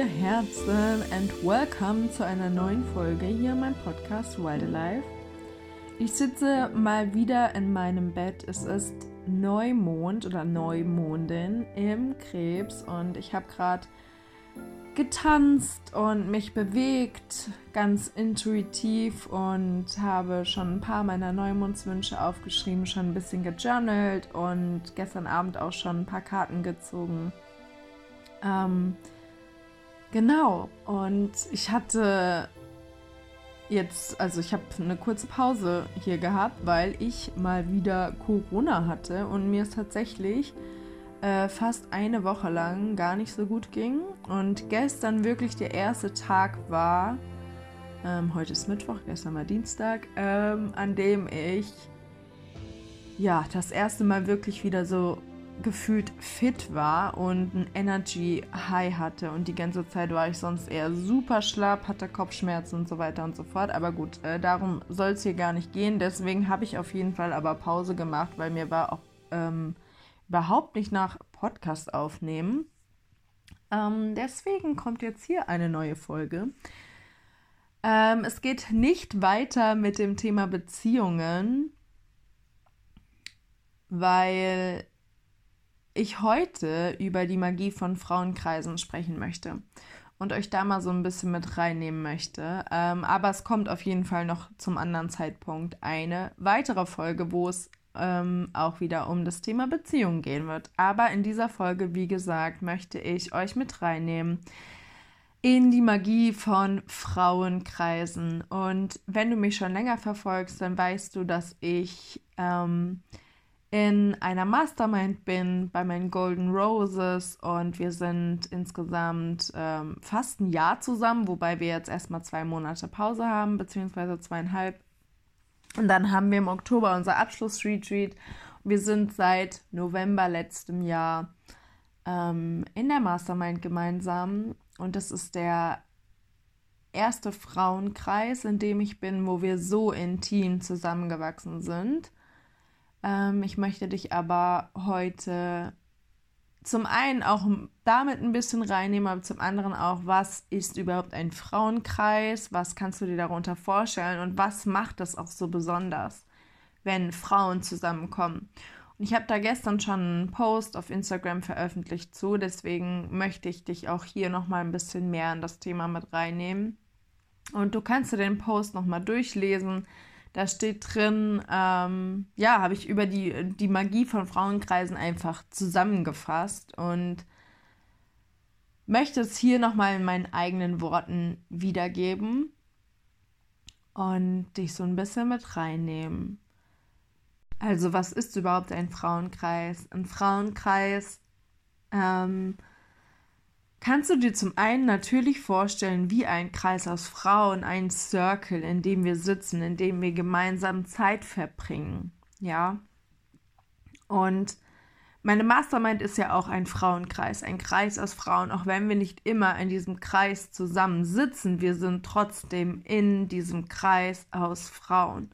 ihr Herzen and welcome zu einer neuen Folge hier in meinem Podcast Wild Alive. Ich sitze mal wieder in meinem Bett. Es ist Neumond oder Neumondin im Krebs und ich habe gerade getanzt und mich bewegt, ganz intuitiv und habe schon ein paar meiner Neumondswünsche aufgeschrieben, schon ein bisschen gejournalt und gestern Abend auch schon ein paar Karten gezogen. Ähm, genau, und ich hatte jetzt, also ich habe eine kurze Pause hier gehabt, weil ich mal wieder Corona hatte und mir es tatsächlich äh, fast eine Woche lang gar nicht so gut ging. Und gestern wirklich der erste Tag war, ähm, heute ist Mittwoch, gestern war Dienstag, ähm, an dem ich ja das erste Mal wirklich wieder so gefühlt fit war und ein Energy High hatte. Und die ganze Zeit war ich sonst eher super schlapp, hatte Kopfschmerzen und so weiter und so fort. Aber gut, äh, darum soll es hier gar nicht gehen. Deswegen habe ich auf jeden Fall aber Pause gemacht, weil mir war auch ähm, überhaupt nicht nach Podcast aufnehmen. Ähm, deswegen kommt jetzt hier eine neue Folge. Ähm, es geht nicht weiter mit dem Thema Beziehungen, weil ich heute über die Magie von Frauenkreisen sprechen möchte und euch da mal so ein bisschen mit reinnehmen möchte. Ähm, aber es kommt auf jeden Fall noch zum anderen Zeitpunkt eine weitere Folge, wo es ähm, auch wieder um das Thema Beziehung gehen wird. Aber in dieser Folge, wie gesagt, möchte ich euch mit reinnehmen in die Magie von Frauenkreisen. Und wenn du mich schon länger verfolgst, dann weißt du, dass ich ähm, in einer Mastermind bin bei meinen Golden Roses und wir sind insgesamt ähm, fast ein Jahr zusammen, wobei wir jetzt erstmal zwei Monate Pause haben, beziehungsweise zweieinhalb. Und dann haben wir im Oktober unser Abschlussretreat. Wir sind seit November letztem Jahr ähm, in der Mastermind gemeinsam und das ist der erste Frauenkreis, in dem ich bin, wo wir so intim zusammengewachsen sind. Ähm, ich möchte dich aber heute zum einen auch damit ein bisschen reinnehmen, aber zum anderen auch, was ist überhaupt ein Frauenkreis? Was kannst du dir darunter vorstellen und was macht das auch so besonders, wenn Frauen zusammenkommen? Und ich habe da gestern schon einen Post auf Instagram veröffentlicht zu, deswegen möchte ich dich auch hier nochmal ein bisschen mehr in das Thema mit reinnehmen. Und du kannst dir den Post nochmal durchlesen. Da steht drin, ähm, ja, habe ich über die, die Magie von Frauenkreisen einfach zusammengefasst und möchte es hier nochmal in meinen eigenen Worten wiedergeben und dich so ein bisschen mit reinnehmen. Also, was ist überhaupt ein Frauenkreis? Ein Frauenkreis ähm, kannst du dir zum einen natürlich vorstellen, wie ein Kreis aus Frauen, ein Circle, in dem wir sitzen, in dem wir gemeinsam Zeit verbringen. Ja. Und meine Mastermind ist ja auch ein Frauenkreis, ein Kreis aus Frauen, auch wenn wir nicht immer in diesem Kreis zusammen sitzen, wir sind trotzdem in diesem Kreis aus Frauen.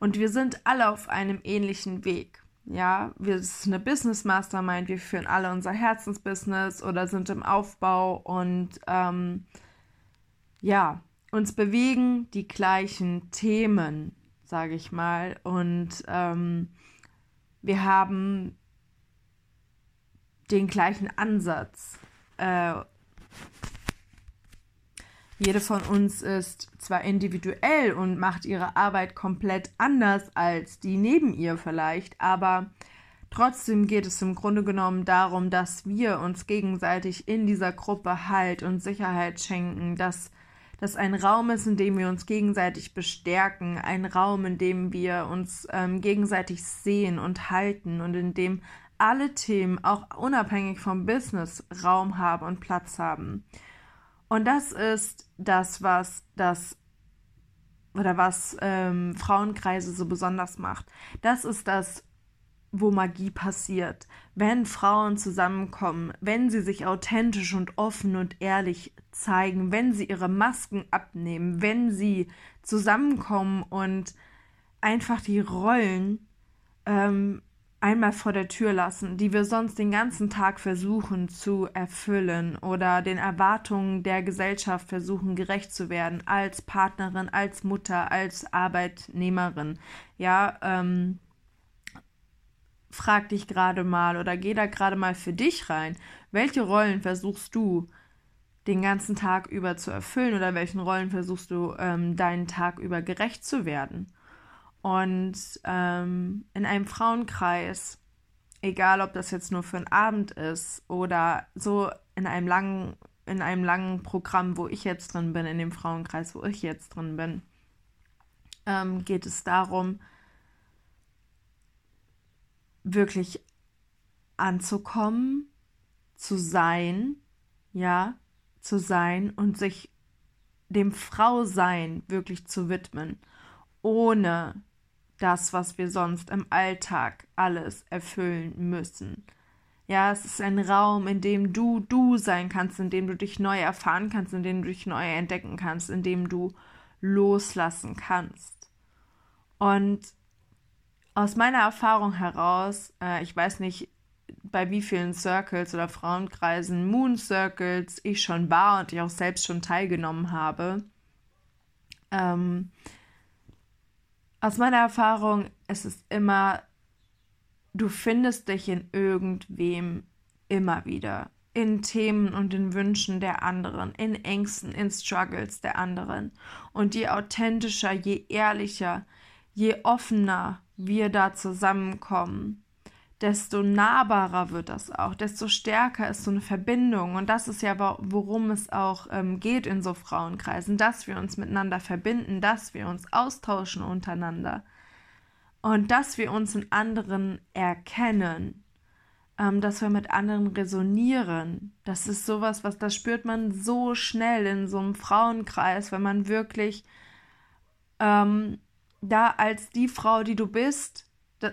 Und wir sind alle auf einem ähnlichen Weg. Ja, wir sind eine Business Mastermind, wir führen alle unser Herzensbusiness oder sind im Aufbau und ähm, ja, uns bewegen die gleichen Themen, sage ich mal. Und ähm, wir haben den gleichen Ansatz. Äh, jede von uns ist zwar individuell und macht ihre Arbeit komplett anders als die neben ihr vielleicht, aber trotzdem geht es im Grunde genommen darum, dass wir uns gegenseitig in dieser Gruppe Halt und Sicherheit schenken, dass das ein Raum ist, in dem wir uns gegenseitig bestärken, ein Raum, in dem wir uns ähm, gegenseitig sehen und halten und in dem alle Themen, auch unabhängig vom Business, Raum haben und Platz haben. Und das ist das, was das oder was ähm, Frauenkreise so besonders macht. Das ist das, wo Magie passiert. Wenn Frauen zusammenkommen, wenn sie sich authentisch und offen und ehrlich zeigen, wenn sie ihre Masken abnehmen, wenn sie zusammenkommen und einfach die Rollen ähm, einmal vor der Tür lassen, die wir sonst den ganzen Tag versuchen zu erfüllen oder den Erwartungen der Gesellschaft versuchen gerecht zu werden, als Partnerin, als Mutter, als Arbeitnehmerin. Ja, ähm, frag dich gerade mal oder geh da gerade mal für dich rein. Welche Rollen versuchst du den ganzen Tag über zu erfüllen oder welchen Rollen versuchst du ähm, deinen Tag über gerecht zu werden? Und ähm, in einem Frauenkreis, egal ob das jetzt nur für einen Abend ist oder so in einem langen, in einem langen Programm, wo ich jetzt drin bin, in dem Frauenkreis, wo ich jetzt drin bin, ähm, geht es darum, wirklich anzukommen, zu sein, ja, zu sein und sich dem Frausein wirklich zu widmen, ohne das, was wir sonst im Alltag alles erfüllen müssen. Ja, es ist ein Raum, in dem du du sein kannst, in dem du dich neu erfahren kannst, in dem du dich neu entdecken kannst, in dem du loslassen kannst. Und aus meiner Erfahrung heraus, äh, ich weiß nicht, bei wie vielen Circles oder Frauenkreisen, Moon Circles ich schon war und ich auch selbst schon teilgenommen habe, ähm, aus meiner Erfahrung ist es immer, du findest dich in irgendwem immer wieder. In Themen und in Wünschen der anderen, in Ängsten, in Struggles der anderen. Und je authentischer, je ehrlicher, je offener wir da zusammenkommen, desto nahbarer wird das auch, desto stärker ist so eine Verbindung. Und das ist ja, worum es auch ähm, geht in so Frauenkreisen, dass wir uns miteinander verbinden, dass wir uns austauschen untereinander und dass wir uns in anderen erkennen, ähm, dass wir mit anderen resonieren. Das ist sowas, was das spürt man so schnell in so einem Frauenkreis, wenn man wirklich ähm, da als die Frau, die du bist,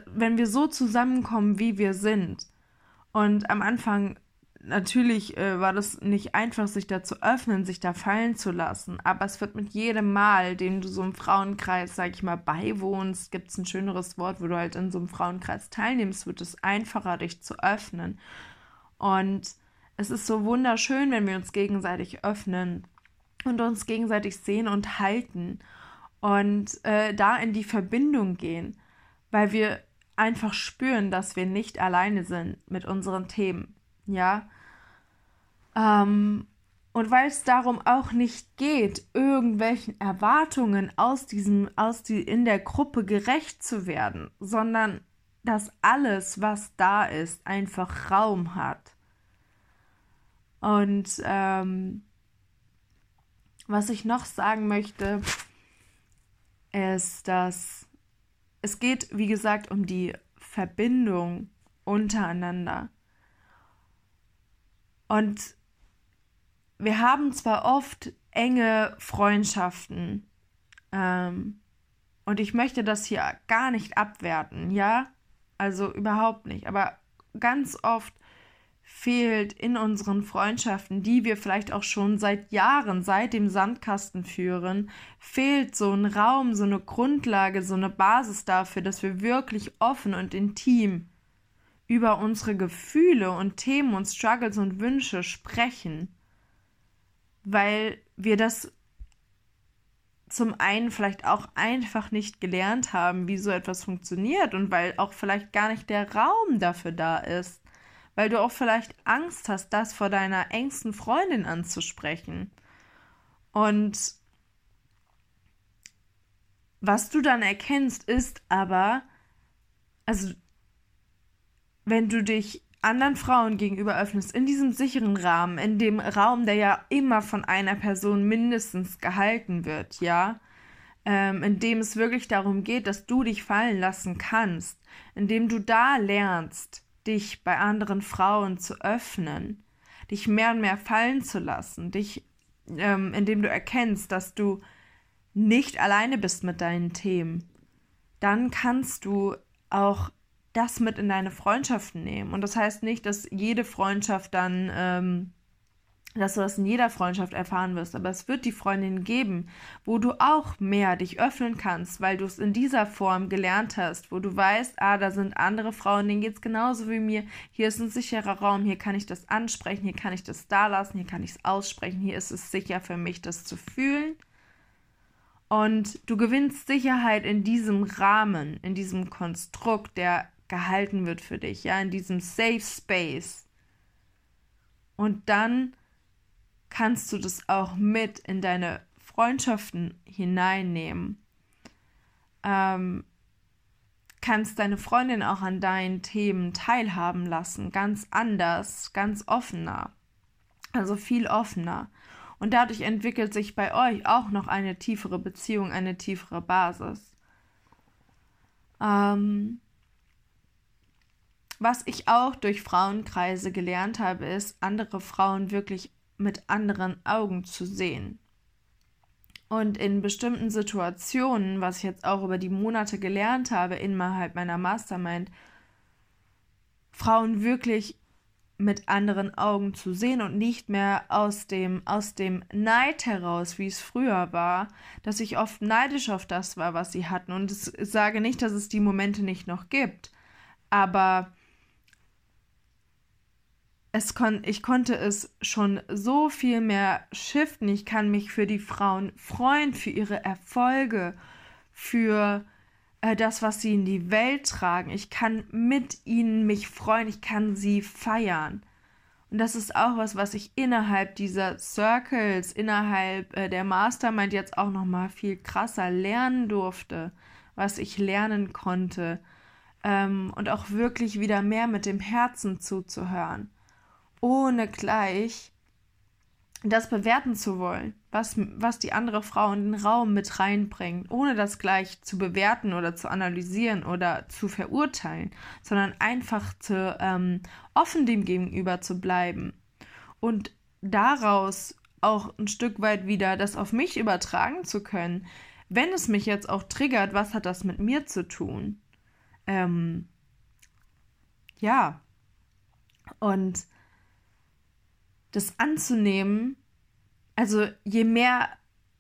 wenn wir so zusammenkommen, wie wir sind. Und am Anfang natürlich äh, war das nicht einfach, sich da zu öffnen, sich da fallen zu lassen. Aber es wird mit jedem Mal, dem du so im Frauenkreis, sag ich mal, beiwohnst, gibt es ein schöneres Wort, wo du halt in so einem Frauenkreis teilnimmst, wird es einfacher, dich zu öffnen. Und es ist so wunderschön, wenn wir uns gegenseitig öffnen und uns gegenseitig sehen und halten und äh, da in die Verbindung gehen weil wir einfach spüren, dass wir nicht alleine sind mit unseren Themen, ja. Ähm, und weil es darum auch nicht geht, irgendwelchen Erwartungen aus diesem, aus die, in der Gruppe gerecht zu werden, sondern dass alles, was da ist, einfach Raum hat. Und ähm, was ich noch sagen möchte, ist, dass es geht, wie gesagt, um die Verbindung untereinander. Und wir haben zwar oft enge Freundschaften, ähm, und ich möchte das hier gar nicht abwerten, ja? Also überhaupt nicht. Aber ganz oft fehlt in unseren Freundschaften, die wir vielleicht auch schon seit Jahren, seit dem Sandkasten führen, fehlt so ein Raum, so eine Grundlage, so eine Basis dafür, dass wir wirklich offen und intim über unsere Gefühle und Themen und Struggles und Wünsche sprechen, weil wir das zum einen vielleicht auch einfach nicht gelernt haben, wie so etwas funktioniert und weil auch vielleicht gar nicht der Raum dafür da ist weil du auch vielleicht Angst hast, das vor deiner engsten Freundin anzusprechen. Und was du dann erkennst, ist aber, also wenn du dich anderen Frauen gegenüber öffnest, in diesem sicheren Rahmen, in dem Raum, der ja immer von einer Person mindestens gehalten wird, ja, ähm, in dem es wirklich darum geht, dass du dich fallen lassen kannst, in dem du da lernst, dich bei anderen Frauen zu öffnen, dich mehr und mehr fallen zu lassen, dich, ähm, indem du erkennst, dass du nicht alleine bist mit deinen Themen, dann kannst du auch das mit in deine Freundschaften nehmen. Und das heißt nicht, dass jede Freundschaft dann ähm, dass du das in jeder Freundschaft erfahren wirst, aber es wird die Freundin geben, wo du auch mehr dich öffnen kannst, weil du es in dieser Form gelernt hast, wo du weißt, ah, da sind andere Frauen, denen geht es genauso wie mir, hier ist ein sicherer Raum, hier kann ich das ansprechen, hier kann ich das da lassen, hier kann ich es aussprechen, hier ist es sicher für mich, das zu fühlen. Und du gewinnst Sicherheit in diesem Rahmen, in diesem Konstrukt, der gehalten wird für dich, ja, in diesem Safe Space. Und dann kannst du das auch mit in deine Freundschaften hineinnehmen. Ähm, kannst deine Freundin auch an deinen Themen teilhaben lassen, ganz anders, ganz offener, also viel offener. Und dadurch entwickelt sich bei euch auch noch eine tiefere Beziehung, eine tiefere Basis. Ähm, was ich auch durch Frauenkreise gelernt habe, ist, andere Frauen wirklich mit anderen Augen zu sehen. Und in bestimmten Situationen, was ich jetzt auch über die Monate gelernt habe, innerhalb meiner Mastermind, Frauen wirklich mit anderen Augen zu sehen und nicht mehr aus dem, aus dem Neid heraus, wie es früher war, dass ich oft neidisch auf das war, was sie hatten. Und ich sage nicht, dass es die Momente nicht noch gibt, aber es kon ich konnte es schon so viel mehr shiften. Ich kann mich für die Frauen freuen, für ihre Erfolge, für äh, das, was sie in die Welt tragen. Ich kann mit ihnen mich freuen, ich kann sie feiern. Und das ist auch was, was ich innerhalb dieser Circles, innerhalb äh, der Mastermind jetzt auch noch mal viel krasser lernen durfte, was ich lernen konnte ähm, und auch wirklich wieder mehr mit dem Herzen zuzuhören ohne gleich das bewerten zu wollen, was, was die andere Frau in den Raum mit reinbringt, ohne das gleich zu bewerten oder zu analysieren oder zu verurteilen, sondern einfach zu, ähm, offen dem gegenüber zu bleiben und daraus auch ein Stück weit wieder das auf mich übertragen zu können. Wenn es mich jetzt auch triggert, was hat das mit mir zu tun? Ähm, ja. Und das anzunehmen, also je mehr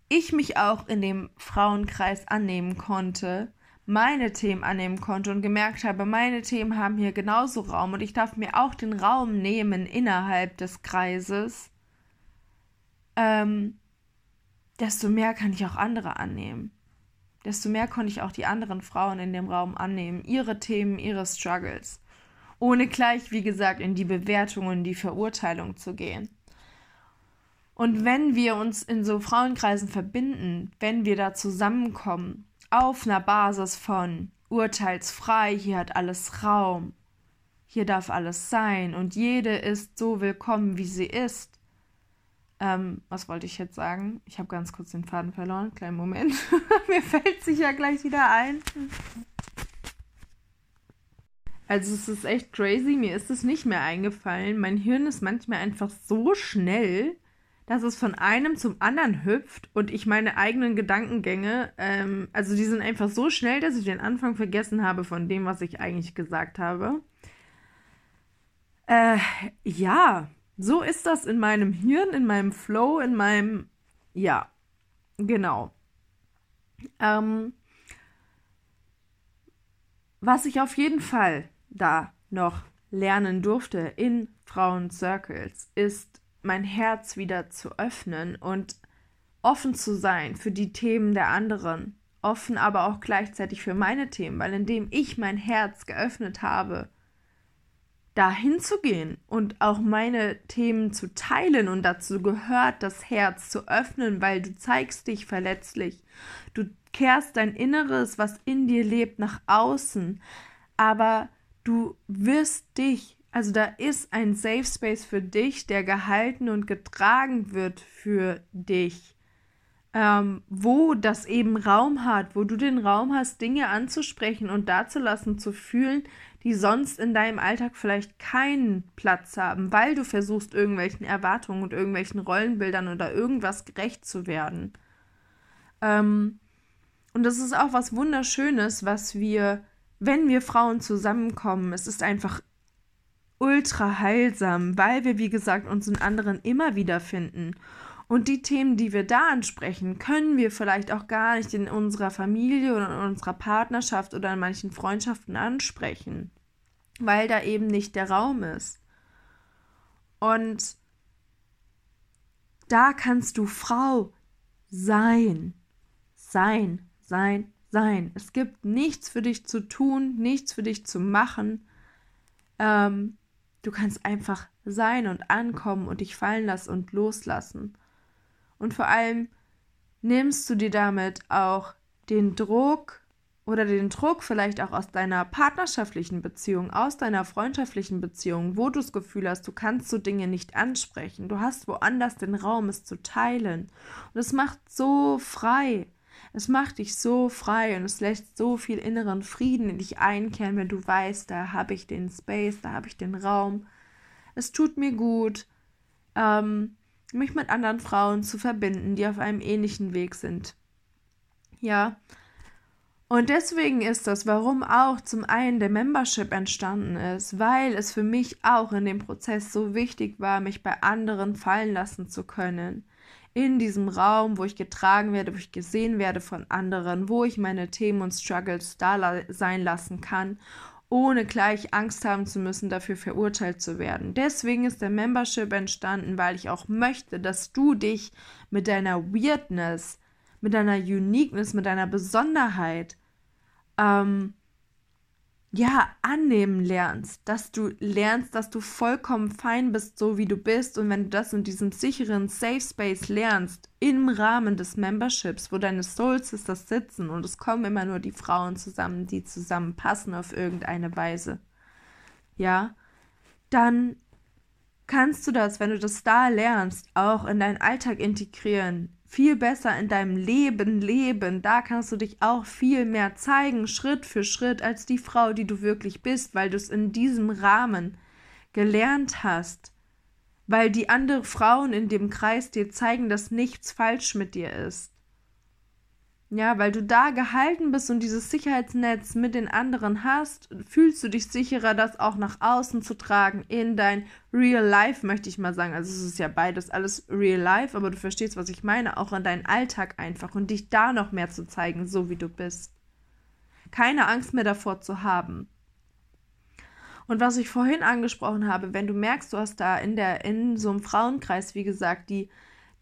ich mich auch in dem Frauenkreis annehmen konnte, meine Themen annehmen konnte und gemerkt habe, meine Themen haben hier genauso Raum und ich darf mir auch den Raum nehmen innerhalb des Kreises, ähm, desto mehr kann ich auch andere annehmen. Desto mehr konnte ich auch die anderen Frauen in dem Raum annehmen, ihre Themen, ihre Struggles ohne gleich, wie gesagt, in die Bewertung und die Verurteilung zu gehen. Und wenn wir uns in so Frauenkreisen verbinden, wenn wir da zusammenkommen, auf einer Basis von urteilsfrei, hier hat alles Raum, hier darf alles sein und jede ist so willkommen, wie sie ist. Ähm, was wollte ich jetzt sagen? Ich habe ganz kurz den Faden verloren. Kleinen Moment. Mir fällt sich ja gleich wieder ein. Also es ist echt crazy, mir ist es nicht mehr eingefallen. Mein Hirn ist manchmal einfach so schnell, dass es von einem zum anderen hüpft und ich meine eigenen Gedankengänge, ähm, also die sind einfach so schnell, dass ich den Anfang vergessen habe von dem, was ich eigentlich gesagt habe. Äh, ja, so ist das in meinem Hirn, in meinem Flow, in meinem, ja, genau. Ähm, was ich auf jeden Fall da noch lernen durfte in Frauen-Circles, ist mein Herz wieder zu öffnen und offen zu sein für die Themen der anderen, offen aber auch gleichzeitig für meine Themen, weil indem ich mein Herz geöffnet habe, dahin zu gehen und auch meine Themen zu teilen und dazu gehört das Herz zu öffnen, weil du zeigst dich verletzlich. Du kehrst dein Inneres, was in dir lebt, nach außen, aber du wirst dich, also da ist ein Safe Space für dich, der gehalten und getragen wird für dich. Ähm, wo das eben Raum hat, wo du den Raum hast, Dinge anzusprechen und dazulassen, zu fühlen, die sonst in deinem Alltag vielleicht keinen Platz haben, weil du versuchst, irgendwelchen Erwartungen und irgendwelchen Rollenbildern oder irgendwas gerecht zu werden. Ähm, und das ist auch was Wunderschönes, was wir wenn wir Frauen zusammenkommen, es ist einfach ultra heilsam, weil wir, wie gesagt, uns in anderen immer wieder finden. Und die Themen, die wir da ansprechen, können wir vielleicht auch gar nicht in unserer Familie oder in unserer Partnerschaft oder in manchen Freundschaften ansprechen, weil da eben nicht der Raum ist. Und da kannst du Frau sein, sein, sein, sein. Es gibt nichts für dich zu tun, nichts für dich zu machen. Ähm, du kannst einfach sein und ankommen und dich fallen lassen und loslassen. Und vor allem nimmst du dir damit auch den Druck oder den Druck vielleicht auch aus deiner partnerschaftlichen Beziehung, aus deiner freundschaftlichen Beziehung, wo du das Gefühl hast, du kannst so Dinge nicht ansprechen. Du hast woanders den Raum, es zu teilen. Und es macht so frei. Es macht dich so frei und es lässt so viel inneren Frieden in dich einkehren, wenn du weißt, da habe ich den Space, da habe ich den Raum. Es tut mir gut, ähm, mich mit anderen Frauen zu verbinden, die auf einem ähnlichen Weg sind. Ja. Und deswegen ist das, warum auch zum einen der Membership entstanden ist, weil es für mich auch in dem Prozess so wichtig war, mich bei anderen fallen lassen zu können in diesem Raum, wo ich getragen werde, wo ich gesehen werde von anderen, wo ich meine Themen und Struggles da sein lassen kann, ohne gleich Angst haben zu müssen, dafür verurteilt zu werden. Deswegen ist der Membership entstanden, weil ich auch möchte, dass du dich mit deiner Weirdness, mit deiner Uniqueness, mit deiner Besonderheit ähm, ja, annehmen lernst, dass du lernst, dass du vollkommen fein bist, so wie du bist. Und wenn du das in diesem sicheren Safe Space lernst, im Rahmen des Memberships, wo deine Soul Sisters sitzen und es kommen immer nur die Frauen zusammen, die zusammenpassen auf irgendeine Weise, ja, dann kannst du das, wenn du das da lernst, auch in deinen Alltag integrieren, viel besser in deinem Leben leben. Da kannst du dich auch viel mehr zeigen, Schritt für Schritt, als die Frau, die du wirklich bist, weil du es in diesem Rahmen gelernt hast. Weil die anderen Frauen in dem Kreis dir zeigen, dass nichts falsch mit dir ist. Ja, weil du da gehalten bist und dieses Sicherheitsnetz mit den anderen hast, fühlst du dich sicherer, das auch nach außen zu tragen in dein Real Life, möchte ich mal sagen. Also es ist ja beides alles Real Life, aber du verstehst, was ich meine, auch in deinen Alltag einfach und dich da noch mehr zu zeigen, so wie du bist. Keine Angst mehr davor zu haben. Und was ich vorhin angesprochen habe, wenn du merkst, du hast da in der in so einem Frauenkreis, wie gesagt, die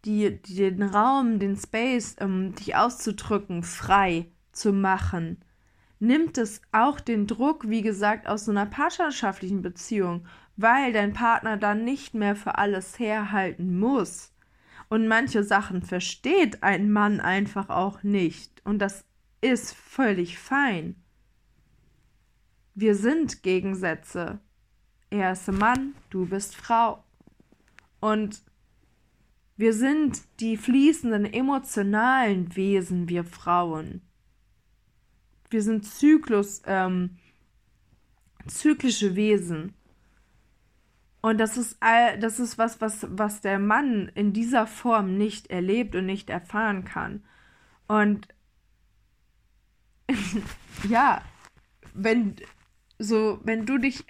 die, die den Raum, den Space, ähm, dich auszudrücken, frei zu machen, nimmt es auch den Druck, wie gesagt, aus so einer partnerschaftlichen Beziehung, weil dein Partner dann nicht mehr für alles herhalten muss. Und manche Sachen versteht ein Mann einfach auch nicht. Und das ist völlig fein. Wir sind Gegensätze. Er ist Mann, du bist Frau. Und wir sind die fließenden emotionalen Wesen, wir Frauen. Wir sind Zyklus, ähm, zyklische Wesen. Und das ist all, das ist was, was, was der Mann in dieser Form nicht erlebt und nicht erfahren kann. Und ja, wenn so, wenn du dich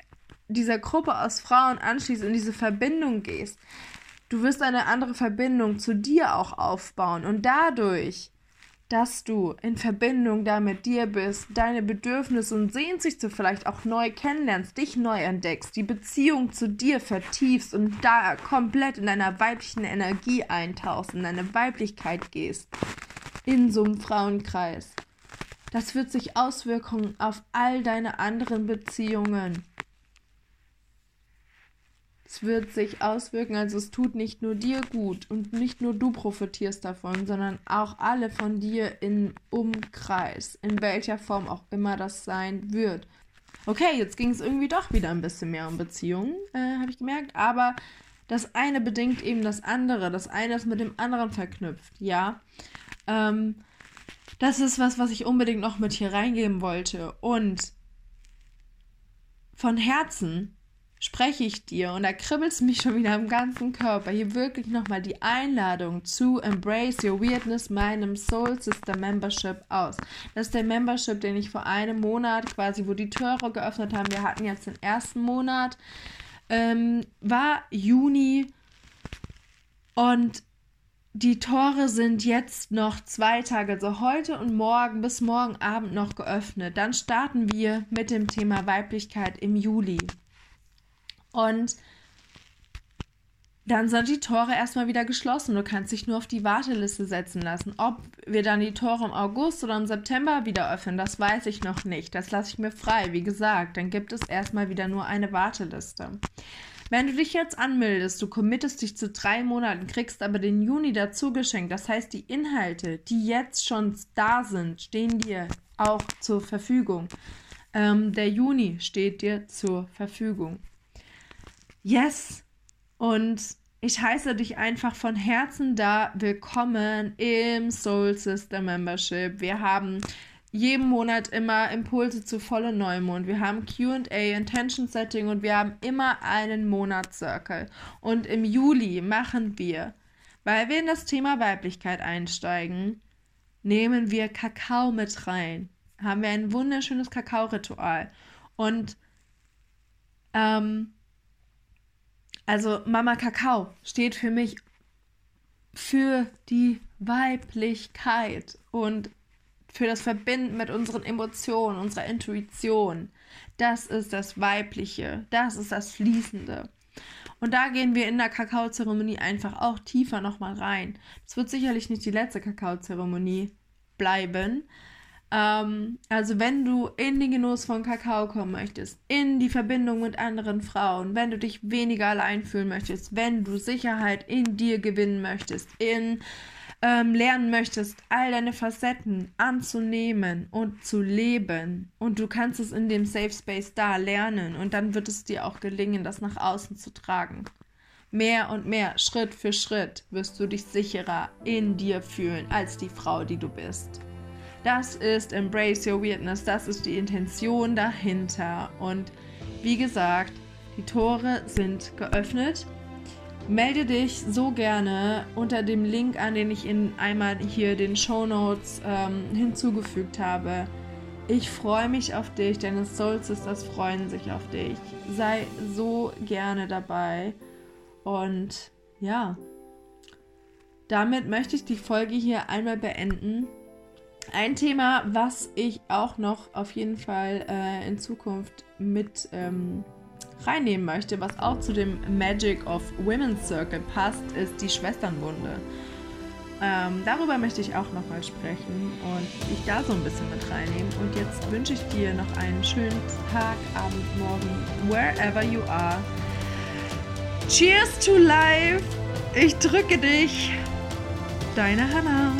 dieser Gruppe aus Frauen anschließt und diese Verbindung gehst, Du wirst eine andere Verbindung zu dir auch aufbauen und dadurch, dass du in Verbindung da mit dir bist, deine Bedürfnisse und Sehnsüchte vielleicht auch neu kennenlernst, dich neu entdeckst, die Beziehung zu dir vertiefst und da komplett in deiner weiblichen Energie eintauchst, in deine Weiblichkeit gehst, in so einem Frauenkreis. Das wird sich auswirken auf all deine anderen Beziehungen. Wird sich auswirken, also es tut nicht nur dir gut und nicht nur du profitierst davon, sondern auch alle von dir im Umkreis, in welcher Form auch immer das sein wird. Okay, jetzt ging es irgendwie doch wieder ein bisschen mehr um Beziehungen, äh, habe ich gemerkt, aber das eine bedingt eben das andere, das eine ist mit dem anderen verknüpft, ja. Ähm, das ist was, was ich unbedingt noch mit hier reingeben wollte und von Herzen spreche ich dir und da kribbelt es mich schon wieder im ganzen Körper. Hier wirklich nochmal die Einladung zu Embrace Your Weirdness meinem Soul Sister Membership aus. Das ist der Membership, den ich vor einem Monat quasi, wo die Türe geöffnet haben. Wir hatten jetzt den ersten Monat. ähm, war Juni und die Tore sind jetzt noch zwei Tage, also heute und morgen bis morgen Abend noch geöffnet. Dann starten wir mit dem Thema Weiblichkeit im Juli. Und dann sind die Tore erstmal wieder geschlossen. Du kannst dich nur auf die Warteliste setzen lassen. Ob wir dann die Tore im August oder im September wieder öffnen, das weiß ich noch nicht. Das lasse ich mir frei. Wie gesagt, dann gibt es erstmal wieder nur eine Warteliste. Wenn du dich jetzt anmeldest, du committest dich zu drei Monaten, kriegst aber den Juni dazu geschenkt. Das heißt, die Inhalte, die jetzt schon da sind, stehen dir auch zur Verfügung. Ähm, der Juni steht dir zur Verfügung. Yes! Und ich heiße dich einfach von Herzen da willkommen im Soul Sister Membership. Wir haben jeden Monat immer Impulse zu volle Neumond. Wir haben QA, Intention Setting und wir haben immer einen Monatscircle. Und im Juli machen wir, weil wir in das Thema Weiblichkeit einsteigen, nehmen wir Kakao mit rein. Haben wir ein wunderschönes Kakao-Ritual. Und ähm, also Mama Kakao steht für mich für die Weiblichkeit und für das Verbinden mit unseren Emotionen, unserer Intuition. Das ist das Weibliche, das ist das Fließende. Und da gehen wir in der Kakaozeremonie einfach auch tiefer nochmal rein. Es wird sicherlich nicht die letzte Kakaozeremonie bleiben, ähm, also wenn du in den Genuss von Kakao kommen möchtest, in die Verbindung mit anderen Frauen, wenn du dich weniger allein fühlen möchtest, wenn du Sicherheit in dir gewinnen möchtest, in ähm, lernen möchtest, all deine Facetten anzunehmen und zu leben und du kannst es in dem Safe Space da lernen und dann wird es dir auch gelingen, das nach außen zu tragen. Mehr und mehr, Schritt für Schritt, wirst du dich sicherer in dir fühlen als die Frau, die du bist. Das ist Embrace Your Weirdness, das ist die Intention dahinter. Und wie gesagt, die Tore sind geöffnet. Melde dich so gerne unter dem Link an, den ich in einmal hier den Show Notes ähm, hinzugefügt habe. Ich freue mich auf dich, deine Soul Sisters freuen sich auf dich. Sei so gerne dabei. Und ja, damit möchte ich die Folge hier einmal beenden. Ein Thema, was ich auch noch auf jeden Fall äh, in Zukunft mit ähm, reinnehmen möchte, was auch zu dem Magic of Women's Circle passt, ist die Schwesternwunde. Ähm, darüber möchte ich auch nochmal sprechen und dich da so ein bisschen mit reinnehmen. Und jetzt wünsche ich dir noch einen schönen Tag, Abend, Morgen, wherever you are. Cheers to life! Ich drücke dich! Deine Hannah.